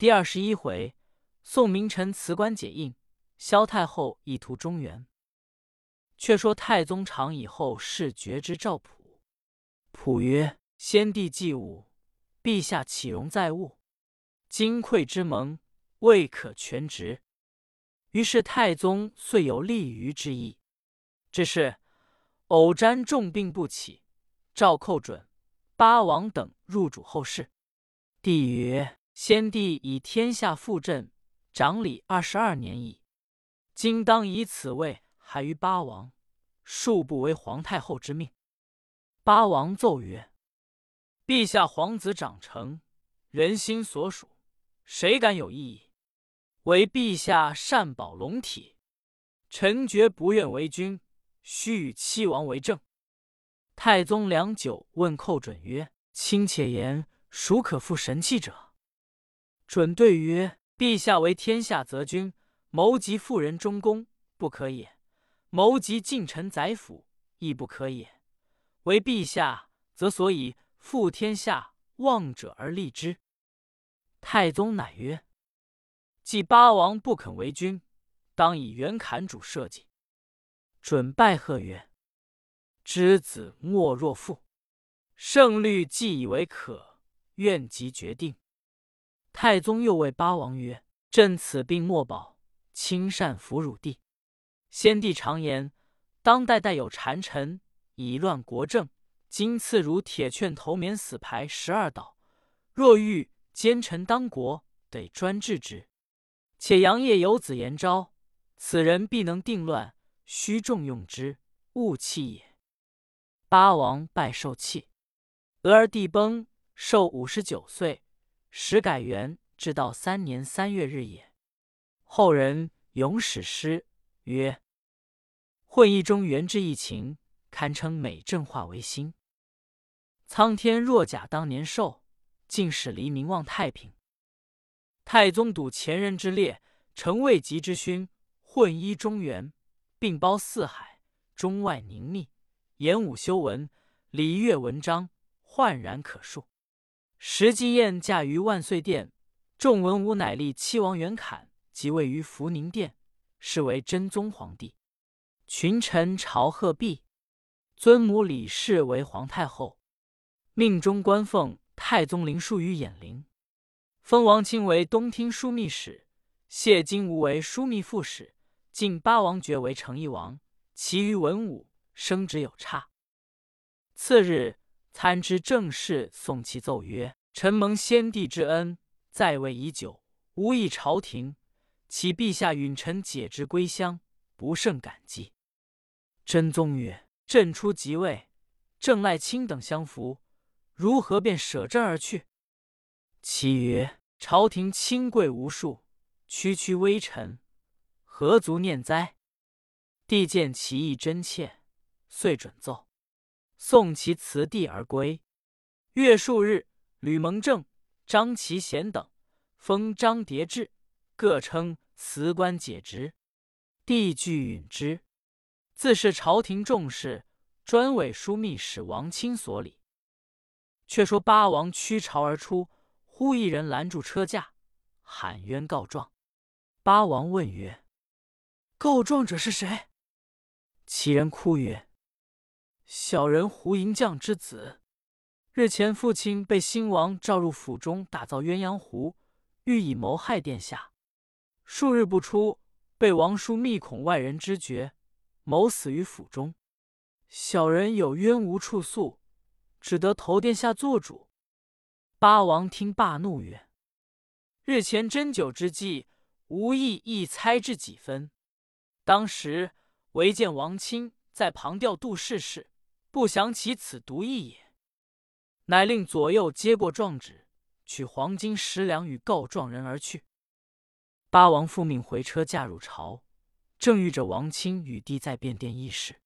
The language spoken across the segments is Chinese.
第二十一回，宋明臣辞官解印，萧太后意图中原。却说太宗长以后事决之赵普，普曰：“先帝既武，陛下岂容在物？金匮之盟，未可全职。”于是太宗遂有立于之意。只是偶瞻重病不起，赵寇准、八王等入主后事。帝曰。先帝以天下复振，掌理二十二年矣。今当以此位还于八王，恕不为皇太后之命。八王奏曰：“陛下皇子长成，人心所属，谁敢有异议？唯陛下善保龙体，臣绝不愿为君，须与七王为证。”太宗良久，问寇准曰：“卿且言，孰可复神器者？”准对曰：“陛下为天下则君，谋及妇人中宫，不可也；谋及近臣宰辅，亦不可也。为陛下，则所以复天下望者而立之。”太宗乃曰：“既八王不肯为君，当以元侃主社稷。”准拜贺曰：“知子莫若父，圣律既以为可，愿即决定。”太宗又谓八王曰：“朕此病莫保，亲善服汝弟。先帝常言，当代代有谗臣以乱国政。今赐汝铁券头免死牌十二道，若欲奸臣当国，得专治之。且杨业有子延昭，此人必能定乱，须重用之，勿弃也。”八王拜受气。俄而帝崩，寿五十九岁。始改元，至道三年三月日也。后人咏史诗曰：“混一中原之疫情，堪称美政化为新。苍天若假当年寿，尽使黎民望太平。太宗睹前人之列，承未及之勋，混一中原，并包四海，中外凝密，演武修文，礼乐文章，焕然可述。”石基宴驾于万岁殿，众文武乃立七王元侃，即位于福宁殿，是为真宗皇帝。群臣朝贺毕，尊母李氏为皇太后，命中官奉太宗灵书于衍陵，封王钦为东厅枢密使，谢金吾为枢密副使，晋八王爵为成义王，其余文武升职有差。次日。参知政事送其奏曰：“臣蒙先帝之恩，在位已久，无益朝廷，启陛下允臣解职归乡，不胜感激。”真宗曰：“朕初即位，郑赖卿等相扶，如何便舍朕而去？”其曰：“朝廷亲贵无数，区区微臣，何足念哉？”帝见其意真切，遂准奏。送其辞帝而归。月数日，吕蒙正、张其贤等封张叠志，各称辞官解职。帝具允之。自是朝廷重视，专委枢密使王钦所理。却说八王驱朝而出，忽一人拦住车驾，喊冤告状。八王问曰：“告状者是谁？”其人哭曰：小人胡银匠之子，日前父亲被新王召入府中打造鸳鸯壶，欲以谋害殿下。数日不出，被王叔密恐外人知觉，谋死于府中。小人有冤无处诉，只得投殿下做主。八王听罢怒曰：“日前斟酒之际，无意亦猜至几分。当时唯见王钦在旁调度事事。”不详其此独意也，乃令左右接过状纸，取黄金十两与告状人而去。八王复命回车驾入朝，正遇着王钦与帝在便殿议事。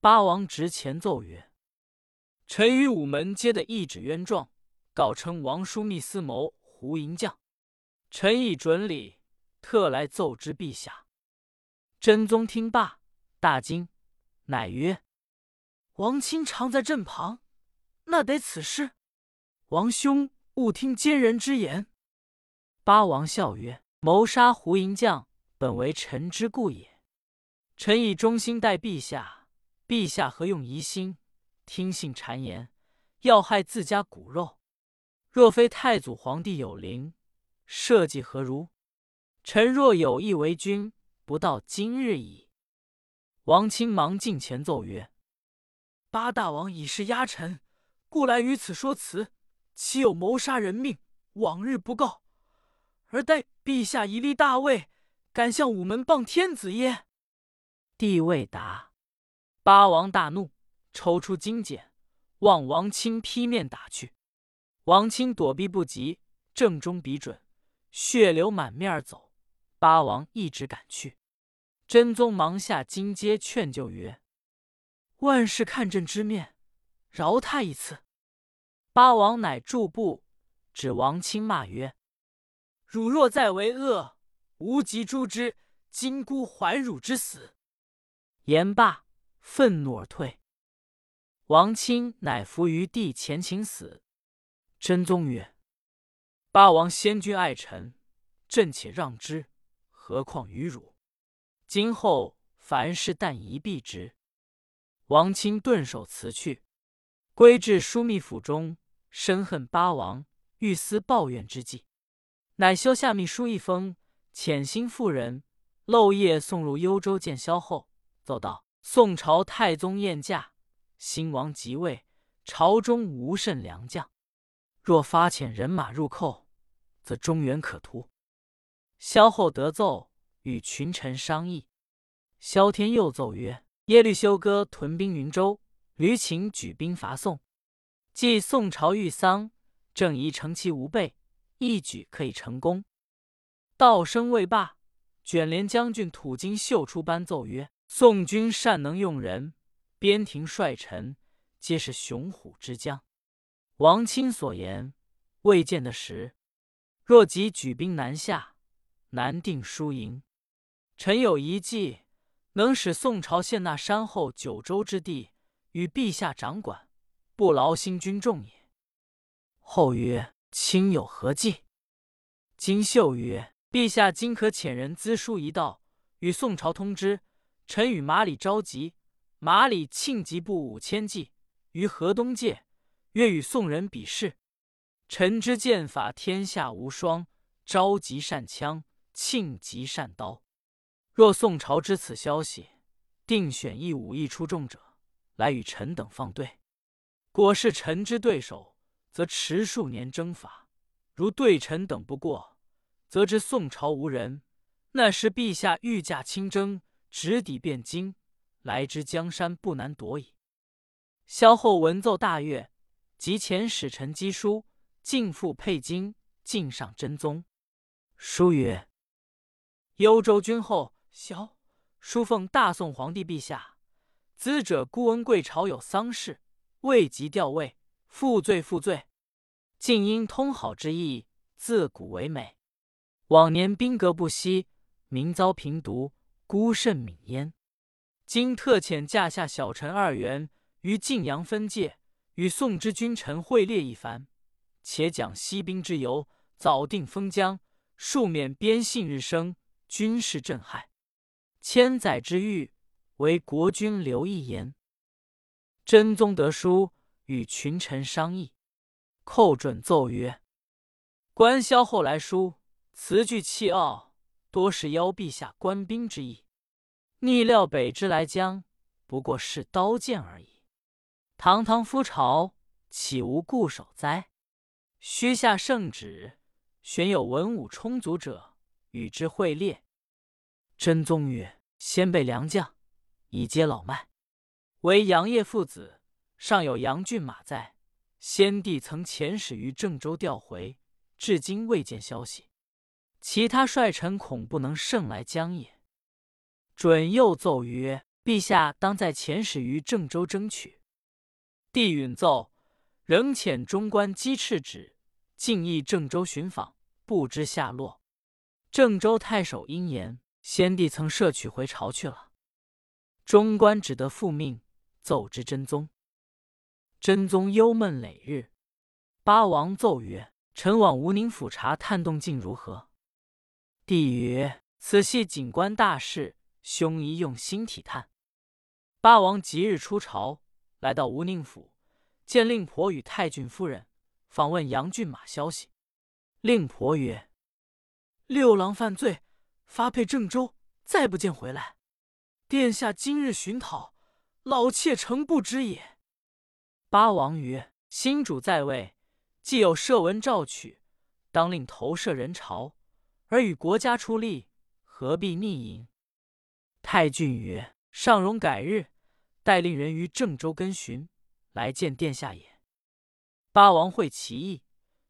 八王执前奏曰：“臣与午门接的一纸冤状，告称王枢密司谋胡银匠，臣已准礼，特来奏知陛下。”真宗听罢，大惊，乃曰。王钦常在阵旁，那得此事？王兄勿听奸人之言。八王笑曰：“谋杀胡银将，本为臣之故也。臣以忠心待陛下，陛下何用疑心？听信谗言，要害自家骨肉。若非太祖皇帝有灵，社稷何如？臣若有意为君，不到今日矣。”王钦忙进前奏曰：“八大王已是压臣，故来于此说辞。岂有谋杀人命，往日不告，而待陛下一立大位，敢向午门谤天子耶？”帝未答。八王大怒，抽出金锏，望王钦劈面打去。王钦躲避不及，正中笔准，血流满面而走。八王一直赶去。真宗忙下金阶劝救曰：“万事看朕之面，饶他一次。”八王乃驻步，指王钦骂曰：“汝若再为恶，无及诛之。今孤还汝之死。”言罢，愤怒而退。王钦乃伏于地前请死。真宗曰：“八王先君爱臣，朕且让之，何况于汝？”今后凡事但一避之。王钦顿首辞去，归至枢密府中，深恨八王，欲思抱怨之计，乃修下密书一封，遣心妇人漏夜送入幽州见萧后，奏道：宋朝太宗宴驾，新王即位，朝中无甚良将，若发遣人马入寇，则中原可图。萧后得奏。与群臣商议，萧天佑奏曰：“耶律休哥屯兵云州，吕请举兵伐宋。既宋朝遇丧，正宜乘其无备，一举可以成功。”道声未罢，卷帘将军土金秀出班奏曰：“宋军善能用人，边庭帅臣皆是雄虎之将。王钦所言未见得实。若即举兵南下，难定输赢。”臣有一计，能使宋朝献纳山后九州之地与陛下掌管，不劳心军众也。后曰：“卿有何计？”金秀曰：“陛下今可遣人资书一道，与宋朝通知。臣与马里召集，马里庆吉部五千骑于河东界，愿与宋人比试。臣之剑法天下无双，召集善枪，庆吉善刀。”若宋朝知此消息，定选一武艺出众者来与臣等放对。果是臣之对手，则迟数年征伐；如对臣等不过，则知宋朝无人。那时陛下御驾亲征，直抵汴京，来之江山不难夺矣。萧后闻奏大悦，即遣使臣赍书，进赴沛京，进上真宗。书曰：“幽州君后。”萧书奉大宋皇帝陛下，兹者孤闻贵朝有丧事，未及调位，负罪负罪。竟因通好之意，自古为美。往年兵革不息，民遭贫毒，孤甚悯焉。今特遣驾下小臣二员于晋阳分界，与宋之君臣会列一番，且讲息兵之由，早定封疆，庶免边信日生，军事震撼。千载之欲，为国君留一言。真宗得书，与群臣商议，寇准奏曰：“官萧后来书，词句气傲，多是邀陛下官兵之意。逆料北之来将，不过是刀剑而已。堂堂夫朝，岂无固守哉？须下圣旨，选有文武充足者，与之会列。”真宗曰：“先辈良将，以接老迈。唯杨业父子尚有杨骏马在，先帝曾遣使于郑州调回，至今未见消息。其他帅臣恐不能胜来将也。”准又奏曰：“陛下当在遣使于郑州争取。”帝允奏，仍遣中官击赤旨，进诣郑州寻访，不知下落。郑州太守因言。先帝曾摄取回朝去了，中官只得复命奏之真宗。真宗忧闷累日，八王奏曰：“臣往吴宁府查探动静如何？”帝曰：“此系景官大事，兄宜用心体探。”八王即日出朝，来到吴宁府，见令婆与太俊夫人，访问杨骏马消息。令婆曰：“六郎犯罪，发配郑州，再不见回来。殿下今日寻讨，老妾诚不知也。”八王曰：“新主在位，既有赦文诏取，当令投射人朝，而与国家出力，何必逆隐？”太俊曰：“尚容改日，待令人于郑州跟寻，来见殿下也。”八王会其意。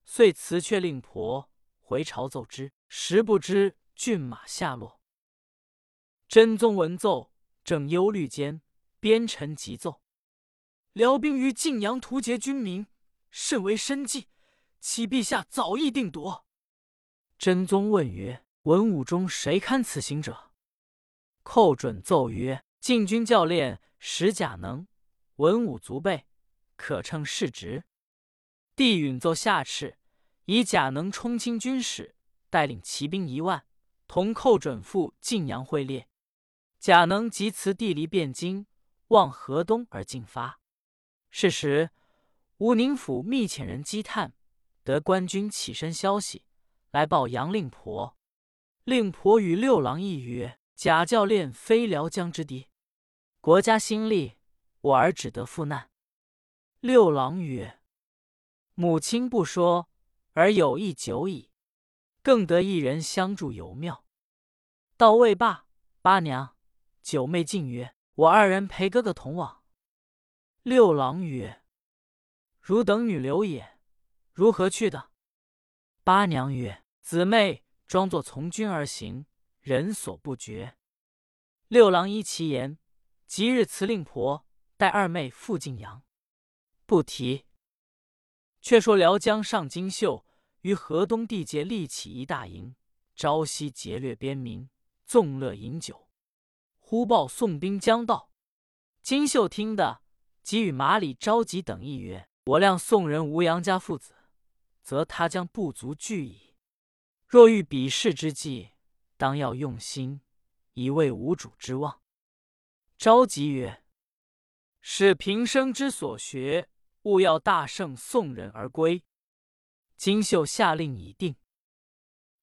遂辞却令婆回朝奏之，实不知骏马下落。真宗闻奏，正忧虑间，边臣急奏：辽兵于晋阳屠劫军民，甚为深计，启陛下早意定夺。真宗问曰：“文武中谁堪此行者？”寇准奏曰：“禁军教练史甲能，文武足备，可称世职。”帝允奏下敕。以贾能充清军使，带领骑兵一万，同寇准赴晋阳会猎。贾能即辞地离汴京，望河东而进发。是时，吴宁府密遣人积探，得官军起身消息，来报杨令婆。令婆与六郎议曰：“贾教练非辽江之敌，国家兴利，我儿只得赴难。”六郎曰：“母亲不说。”而有意久矣，更得一人相助尤妙。到未罢，八娘、九妹进曰：“我二人陪哥哥同往。”六郎曰：“汝等女流也，如何去的？”八娘曰：“姊妹装作从军而行，人所不觉。”六郎依其言，即日辞令婆带二妹赴晋阳。不提。却说辽江上金秀。于河东地界立起一大营，朝夕劫掠边民，纵乐饮酒。忽报宋兵将到，金秀听得，即与马里召集等议曰：“我谅宋人无杨家父子，则他将不足惧矣。若遇比试之计，当要用心，以慰无主之望。”召集曰：“使平生之所学，务要大胜宋人而归。”金秀下令已定。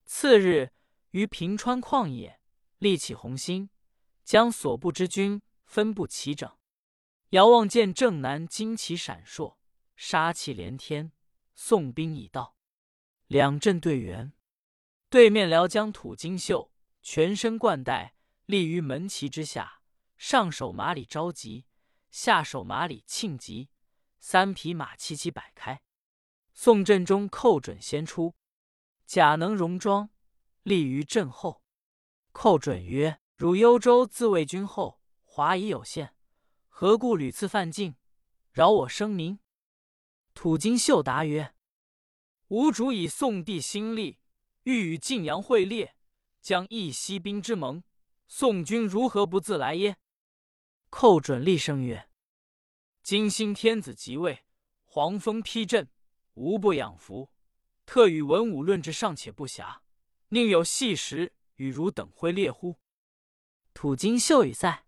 次日，于平川旷野立起红星，将所部之军分布齐整。遥望见正南旌旗闪烁，杀气连天。宋兵已到，两阵对圆。对面辽江土金秀全身冠带，立于门旗之下，上手马里着急，下手马里庆吉，三匹马齐齐摆开。宋阵中寇准先出，贾能戎装立于阵后。寇准曰：“汝幽州自卫军后，华夷有限，何故屡次犯境，扰我生民？”土金秀答曰：“吾主以宋帝兴利，欲与晋阳会猎，将义息兵之盟，宋军如何不自来耶？”寇准厉声曰：“今兴天子即位，黄风披阵。”无不养福，特与文武论之尚且不暇，宁有细时与汝等会猎乎？土金秀与塞。